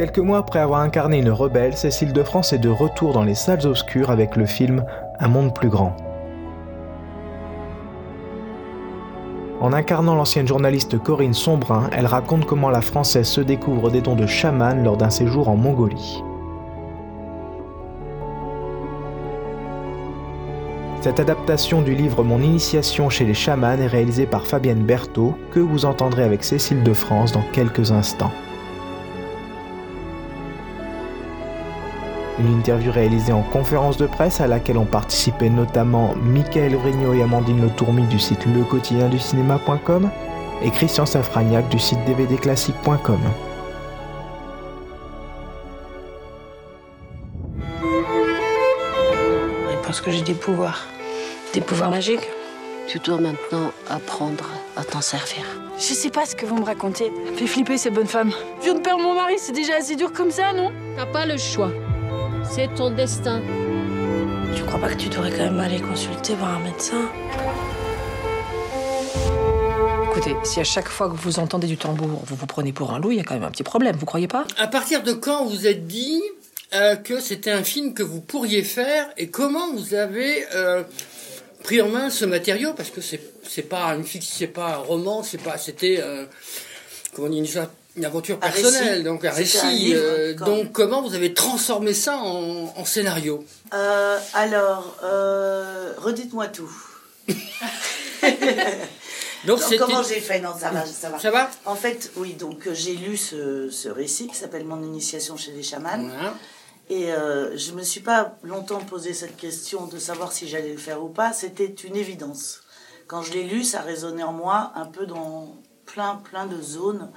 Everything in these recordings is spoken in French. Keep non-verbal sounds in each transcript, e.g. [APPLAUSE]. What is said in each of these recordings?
Quelques mois après avoir incarné une rebelle, Cécile de France est de retour dans les salles obscures avec le film Un monde plus grand. En incarnant l'ancienne journaliste Corinne Sombrin, elle raconte comment la Française se découvre des dons de chaman lors d'un séjour en Mongolie. Cette adaptation du livre Mon initiation chez les chamans est réalisée par Fabienne Berthaud, que vous entendrez avec Cécile de France dans quelques instants. Une interview réalisée en conférence de presse à laquelle ont participé notamment Michael Vrignot et Amandine Le Tourmi du site lequotidienducinéma.com et Christian Safragnac du site dvdclassique.com. Parce que j'ai des pouvoirs. Des pouvoirs magiques. Tu dois maintenant apprendre à t'en servir. Je sais pas ce que vous me racontez. Fais flipper ces bonnes femmes. Je viens de perdre mon mari, c'est déjà assez dur comme ça, non? T'as pas le choix. C'est ton destin. Tu crois pas que tu devrais quand même aller consulter, voir un médecin? Écoutez, si à chaque fois que vous entendez du tambour, vous vous prenez pour un loup, il y a quand même un petit problème, vous croyez pas? À partir de quand vous êtes dit euh, que c'était un film que vous pourriez faire et comment vous avez euh, pris en main ce matériau? Parce que c'est c'est pas une fiction, c'est pas un roman, c'est pas c'était euh, comment on dit une, une aventure personnelle, donc un récit. livre, euh, donc comment vous avez transformé ça en, en scénario Euh, alors, euh, redites-moi tout. [LAUGHS] Donc comment j'ai fait? Non, ça va, ça va. ça va En fait, oui, donc j'ai lu ce, ce récit qui s'appelle Mon initiation chez les chamans. Voilà. Et je me suis pas longtemps posé cette question de savoir si j'allais le faire ou pas. C'était une évidence. Quand je l'ai lu, ça résonnait en moi un peu dans plein, plein de zones.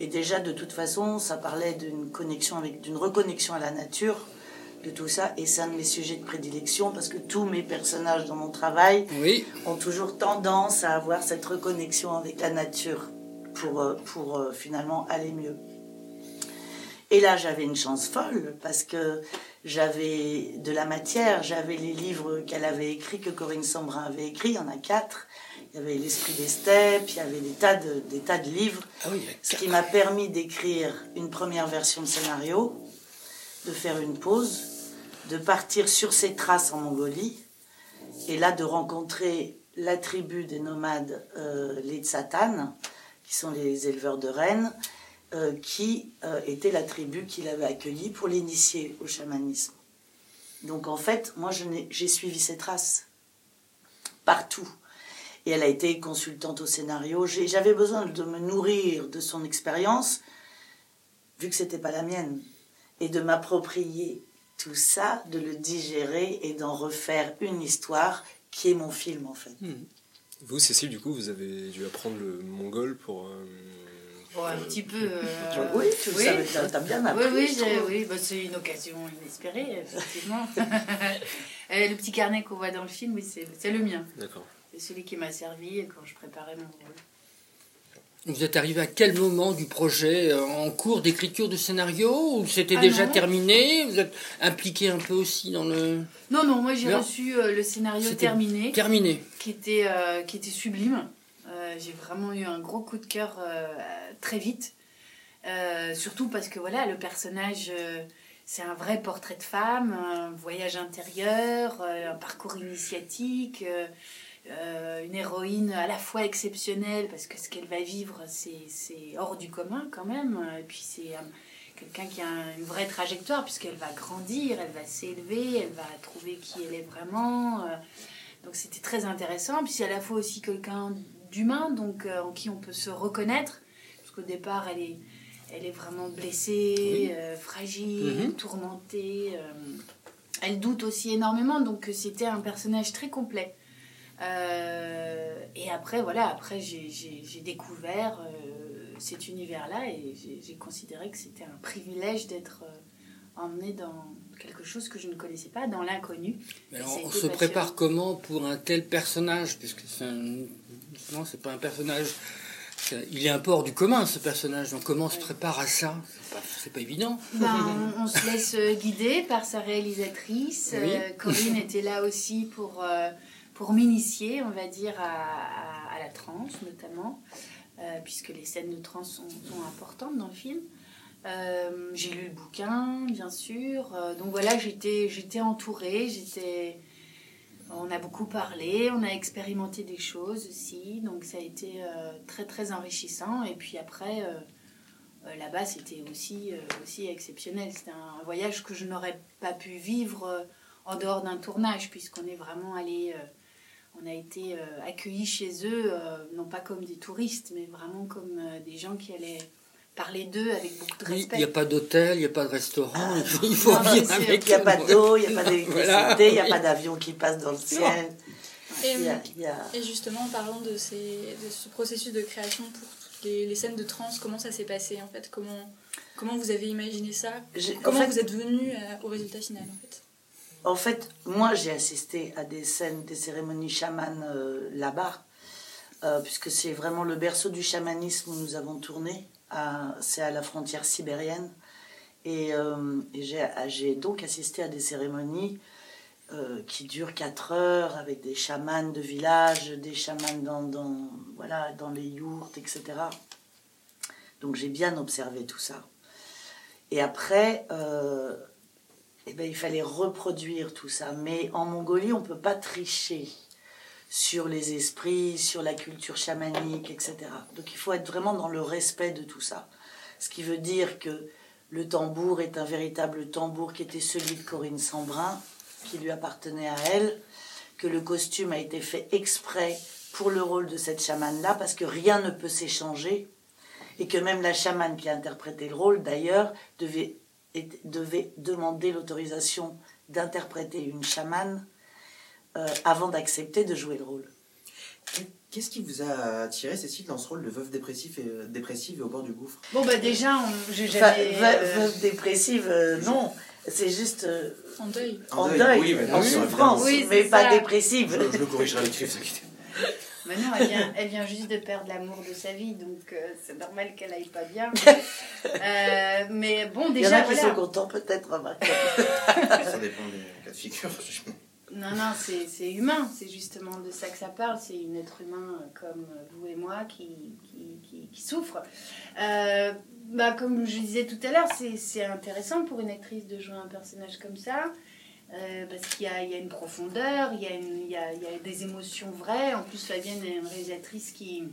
Et déjà, de toute façon, ça parlait d'une connexion avec, d'une reconnexion à la nature, de tout ça. Et c'est un de mes sujets de prédilection parce que tous mes personnages dans mon travail Oui. ont toujours tendance à avoir cette reconnexion avec la nature pour, euh, pour euh, finalement aller mieux. Et là, j'avais une chance folle parce que j'avais de la matière, j'avais les livres qu'elle avait écrits, que Corinne Sombrin avait écrits, il y en a quatre. Il y avait L'Esprit des steppes, il y avait des tas de, des tas de livres. Ah oui, Ce qui m'a permis d'écrire une première version de scénario, de faire une pause, de partir sur ses traces en Mongolie, et là de rencontrer la tribu des nomades, euh, les Tsatan, qui sont les éleveurs de rennes, euh, qui euh, était la tribu qu'il avait accueillie pour l'initier au chamanisme. Donc en fait, moi j'ai suivi ses traces partout. Et elle a été consultante au scénario. J'avais besoin de me nourrir de son expérience, vu que c'était pas la mienne, et de m'approprier tout ça, de le digérer et d'en refaire une histoire qui est mon film en fait. Vous, Cécile, du coup, vous avez dû apprendre le mongol pour. euh, Bon, un petit peu. euh, [LAUGHS] Oui, tu oui. t'as bien appris. Oui, oui, bah, c'est une occasion inespérée, effectivement. [LAUGHS] Euh, le petit carnet qu'on voit dans le film, oui, c'est le mien. D'accord. Celui qui m'a servi quand je préparais mon rôle. Vous êtes arrivé à quel moment du projet euh, En cours d'écriture du scénario Ou c'était Ah déjà non. terminé? Vous êtes impliqué un peu aussi dans le... Non, non, moi j'ai reçu euh, le scénario terminé, Terminé. qui était, euh, qui était sublime. Euh, j'ai vraiment eu un gros coup de cœur très vite. Surtout parce que voilà, le personnage, c'est un vrai portrait de femme, un voyage intérieur, un parcours initiatique, euh, une héroïne à la fois exceptionnelle parce que ce qu'elle va vivre, c'est hors du commun quand même. Et puis c'est euh, quelqu'un qui a un- une vraie trajectoire puisqu'elle va grandir, elle va s'élever, elle va trouver qui elle est vraiment. euh, donc c'était très intéressant. Puis c'est à la fois aussi quelqu'un d'humain, donc en qui on peut se reconnaître. Parce qu'au départ, elle est, elle est vraiment blessée, euh, fragile, Mhm. tourmentée. euh, elle doute aussi énormément, donc c'était un personnage très complet. Euh, et après, voilà, après j'ai- découvert euh, cet univers-là et j'ai- considéré que c'était un privilège d'être euh, emmenée dans quelque chose que je ne connaissais pas, dans l'inconnu. On se prépare comment pour un tel personnage? Puisque c'est. Non, c'est pas un personnage... Il est un peu hors du commun, ce personnage. Donc comment on se prépare à ça? C'est pas, pas évident. Ben, on, on se laisse guider par sa réalisatrice. Oui. Euh, Corinne était là aussi pour, euh, pour m'initier, on va dire, à, la transe notamment, euh, puisque les scènes de transe sont, importantes dans le film. Euh, j'ai lu le bouquin, bien sûr. Euh, donc voilà, j'étais, entourée. On a beaucoup parlé, on a expérimenté des choses aussi, donc ça a été très très enrichissant. Et puis après, là-bas, c'était aussi exceptionnel. C'était un voyage que je n'aurais pas pu vivre en dehors d'un tournage, puisqu'on est vraiment allé on a été accueillis chez eux, non pas comme des touristes, mais vraiment comme des gens qui allaient parler d'eux avec beaucoup de respect. Il n'y a pas d'hôtel, il n'y a pas de restaurant, Ah, il faut non, vivre avec Il n'y a pas d'eau, il n'y a pas [LAUGHS] Voilà. d'électricité, il n'y a pas d'avion qui passe dans le ciel. Et, Il y a- il y a- et justement, en parlant de, ces, de ce processus de création pour toutes les, les scènes de trance, comment ça s'est passé en fait? Comment, comment vous avez imaginé ça? J'ai- en Comment fait- vous êtes venu euh, au résultat final en fait? En fait, moi, j'ai assisté à des scènes, des cérémonies chamanes euh, là-bas, euh, puisque c'est vraiment le berceau du chamanisme où nous avons tourné. C'est à la frontière sibérienne. Et, euh, et j'ai donc assisté à des cérémonies qui durent 4 heures avec des chamans de village, des chamans dans, voilà, dans les yourtes, etc. Donc j'ai bien observé tout ça. Et après, eh ben, il fallait reproduire tout ça. Mais en Mongolie, on ne peut pas tricher sur les esprits, sur la culture chamanique, etc. Donc il faut être vraiment dans le respect de tout ça. Ce qui veut dire que le tambour est un véritable tambour qui était celui de Corinne Sambrin, qui lui appartenait à elle, que le costume a été fait exprès pour le rôle de cette chamane-là, parce que rien ne peut s'échanger, et que même la chamane qui a interprété le rôle, d'ailleurs, devait, devait demander l'autorisation d'interpréter une chamane euh, avant d'accepter de jouer le rôle. Qu'est-ce qui vous a attiré, Cécile, dans ce rôle de veuve dépressif et, euh, dépressive et au bord du gouffre? Bon, bah déjà, on- j'ai Enfin, jamais. veuve, euh, veuve dépressive, euh, non, c'est juste euh, En deuil. en deuil, oui, mais en non, c'est souffrance. Oui, mais pas dépressive. Je, je le corrigerai là-dessus, vous inquiétez. Mais non, elle vient, elle vient juste de perdre l'amour de sa vie, donc euh, c'est normal qu'elle aille pas bien. [LAUGHS] Euh, mais bon, Il y en déjà, a qui voilà. sont contents, peut-être. Ça dépend des cas de figure. Non, non, c'est c'est humain, c'est justement de ça que ça parle. C'est une être humain euh, comme vous et moi qui, qui, qui, qui souffre. Euh, bah, comme je disais tout à l'heure, c'est c'est intéressant pour une actrice de jouer un personnage comme ça. Euh, parce qu'il y a, une profondeur, il y a, des émotions vraies. En plus, Fabienne est une réalisatrice qui,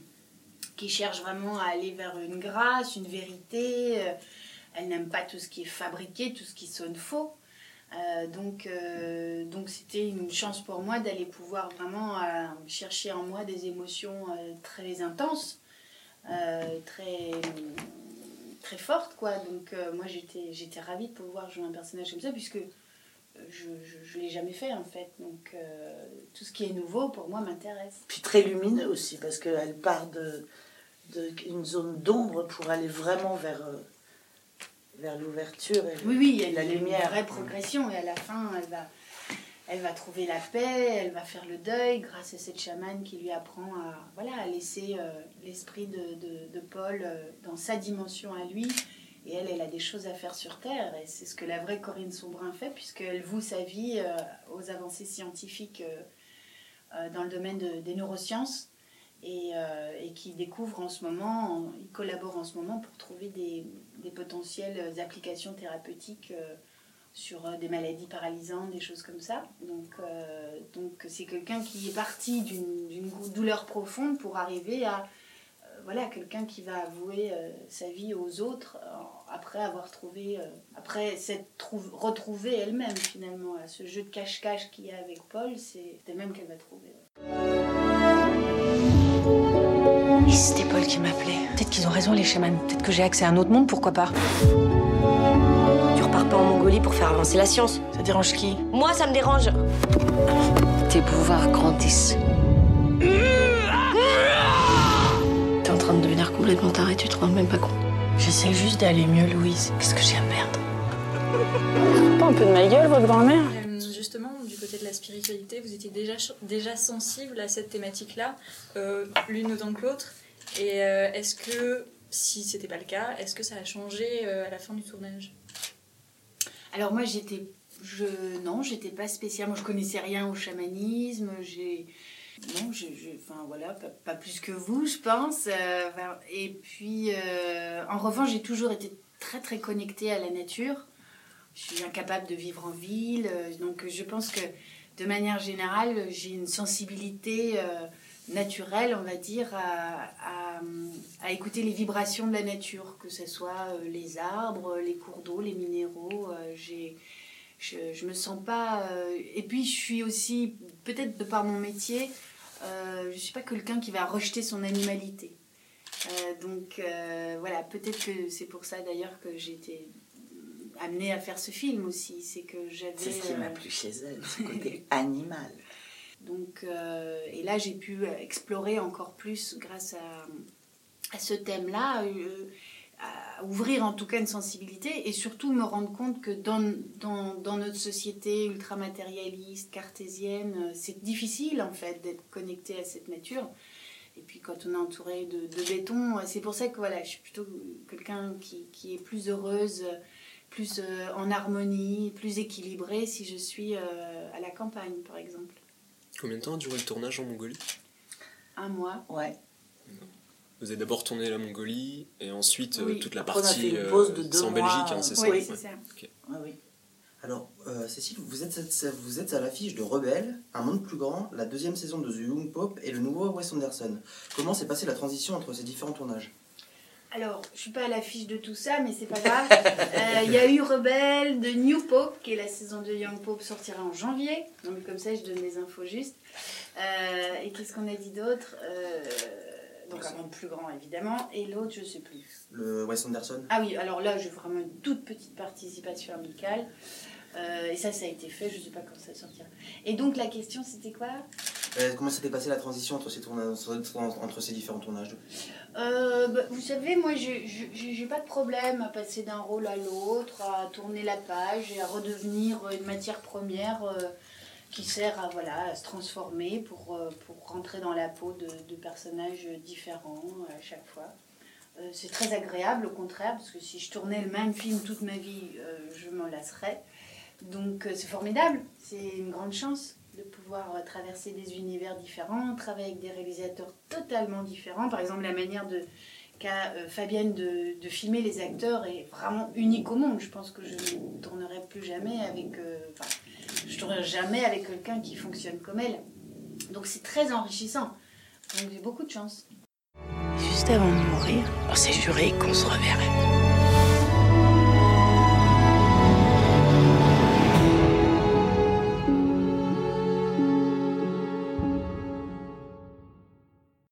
cherche vraiment à aller vers une grâce, une vérité. Euh, Elle n'aime pas tout ce qui est fabriqué, tout ce qui sonne faux. Euh, donc, c'était une chance pour moi d'aller pouvoir vraiment chercher en moi des émotions très intenses, très, très fortes, quoi. Donc, moi, j'étais, j'étais ravie de pouvoir jouer un personnage comme ça, puisque je ne l'ai jamais fait, en fait. Donc, euh, tout ce qui est nouveau, pour moi, m'intéresse. Puis très lumineux aussi, parce qu'elle part de, de une zone d'ombre pour aller vraiment vers, euh, vers l'ouverture et Oui, oui, il y a la lumière. une vraie progression, et à la fin, elle va, elle va trouver la paix, elle va faire le deuil grâce à cette chamane qui lui apprend à, voilà, à laisser euh, l'esprit de, de, de Paul euh, dans sa dimension à lui. Et elle, elle a des choses à faire sur Terre. Et c'est ce que la vraie Corinne Sombrin fait, puisqu'elle voue sa vie euh, aux avancées scientifiques euh, euh, dans le domaine de- des neurosciences. Et, qui découvre en ce moment, en- il collabore en ce moment pour trouver des, potentielles applications thérapeutiques sur des maladies paralysantes, des choses comme ça. Donc, donc c'est quelqu'un qui est parti d'une douleur profonde pour arriver à voilà, quelqu'un qui va avouer sa vie aux autres après avoir trouvé, euh, après s'être trouv- retrouvée elle-même finalement. à ce jeu de cache-cache qu'il y a avec Paul, c'est elle-même qu'elle va trouver. Et c'était Paul qui m'appelait. Peut-être qu'ils ont raison, les chamans. Peut-être que j'ai accès à un autre monde, pourquoi pas Tu repars pas en Mongolie pour faire avancer la science. Ça dérange qui? Moi, ça me dérange. Tes pouvoirs grandissent. T'es en train de devenir complètement taré, tu te rends même pas compte. J'essaie juste d'aller mieux, Louise. Qu'est-ce que j'ai à perdre Pas un peu de ma gueule, votre grand-mère Euh, Justement, du côté de la spiritualité, vous étiez déjà, déjà sensible à cette thématique-là, euh, l'une autant que l'autre. Et euh, est-ce que, si c'était pas le cas, est-ce que ça a changé euh, à la fin du tournage? Alors moi j'étais je non j'étais pas spécialement je connaissais rien au chamanisme j'ai non je, enfin voilà pas, plus que vous je pense Euh, et puis euh, en revanche j'ai toujours été très très connectée à la nature. Je suis incapable de vivre en ville, euh, donc je pense que de manière générale, j'ai une sensibilité naturelle, on va dire, à, à- écouter les vibrations de la nature, que ce soit les arbres, les cours d'eau, les minéraux. j'ai, je, je me sens pas. euh, et puis, je suis aussi, peut-être de par mon métier, euh, je suis pas quelqu'un qui va rejeter son animalité. Euh, donc euh, voilà, peut-être que c'est pour ça d'ailleurs que j'ai été amenée à faire ce film aussi. C'est que j'avais. C'est ce qui m'a plu chez elle, ce côté [LAUGHS] animal. donc, et là, j'ai pu explorer encore plus grâce à, à ce thème-là, à ouvrir en tout cas une sensibilité et surtout me rendre compte que dans, dans, dans notre société ultra-matérialiste, cartésienne, euh, c'est difficile en fait d'être connecté à cette nature. Et puis quand on est entouré de, de béton, euh, c'est pour ça que voilà, je suis plutôt quelqu'un qui, qui est plus heureuse, plus euh, en harmonie, plus équilibrée si je suis euh, à la campagne par exemple. Combien de temps a duré le tournage en Mongolie? Un mois. Ouais. Vous avez d'abord tourné la Mongolie et ensuite euh, Oui. toute la Après, on a partie. fait une euh, pause de deux c'est en mois, Belgique, hein, c'est ça Oui, Ouais. c'est ça. Ouais, oui. Alors, euh, Cécile, vous êtes, vous êtes à l'affiche de Rebelle, Un monde plus grand, la deuxième saison de The Young Pope et le nouveau Wes Anderson. Comment s'est passée la transition entre ces différents tournages? Alors, je suis pas à l'affiche de tout ça, mais c'est pas grave. [LAUGHS] Euh, Il y a eu Rebelle de New Pope, qui est la saison de Young Pope, sortira en janvier. Donc comme ça, je donne les infos justes. Euh, et qu'est-ce qu'on a dit d'autre? Euh, Donc un monde plus grand, évidemment. Et l'autre, je sais plus. Le Wes Anderson Ah oui, alors là, j'ai vraiment une toute petite participation amicale. Euh, et ça, ça a été fait, je sais pas quand ça sortira. Et donc la question, c'était quoi? Euh, Comment s'était passée la transition entre ces, tournages, entre ces différents tournages? Euh, bah, vous savez, moi, j'ai j'ai pas de problème à passer d'un rôle à l'autre, à tourner la page et à redevenir une matière première qui sert à, voilà, se transformer pour, euh, pour rentrer dans la peau de, personnages différents à chaque fois. Euh, c'est très agréable, au contraire, parce que si je tournais le même film toute ma vie, euh, je m'en lasserais. Donc c'est formidable, c'est une grande chance de pouvoir traverser des univers différents, travailler avec des réalisateurs totalement différents. Par exemple, la manière de qu'a Fabienne de, de filmer les acteurs est vraiment unique au monde. Je pense que je ne tournerai plus jamais avec, je tournerai jamais avec quelqu'un qui fonctionne comme elle. Donc c'est très enrichissant. Donc j'ai beaucoup de chance. Juste avant de mourir, on s'est juré qu'on se reverrait.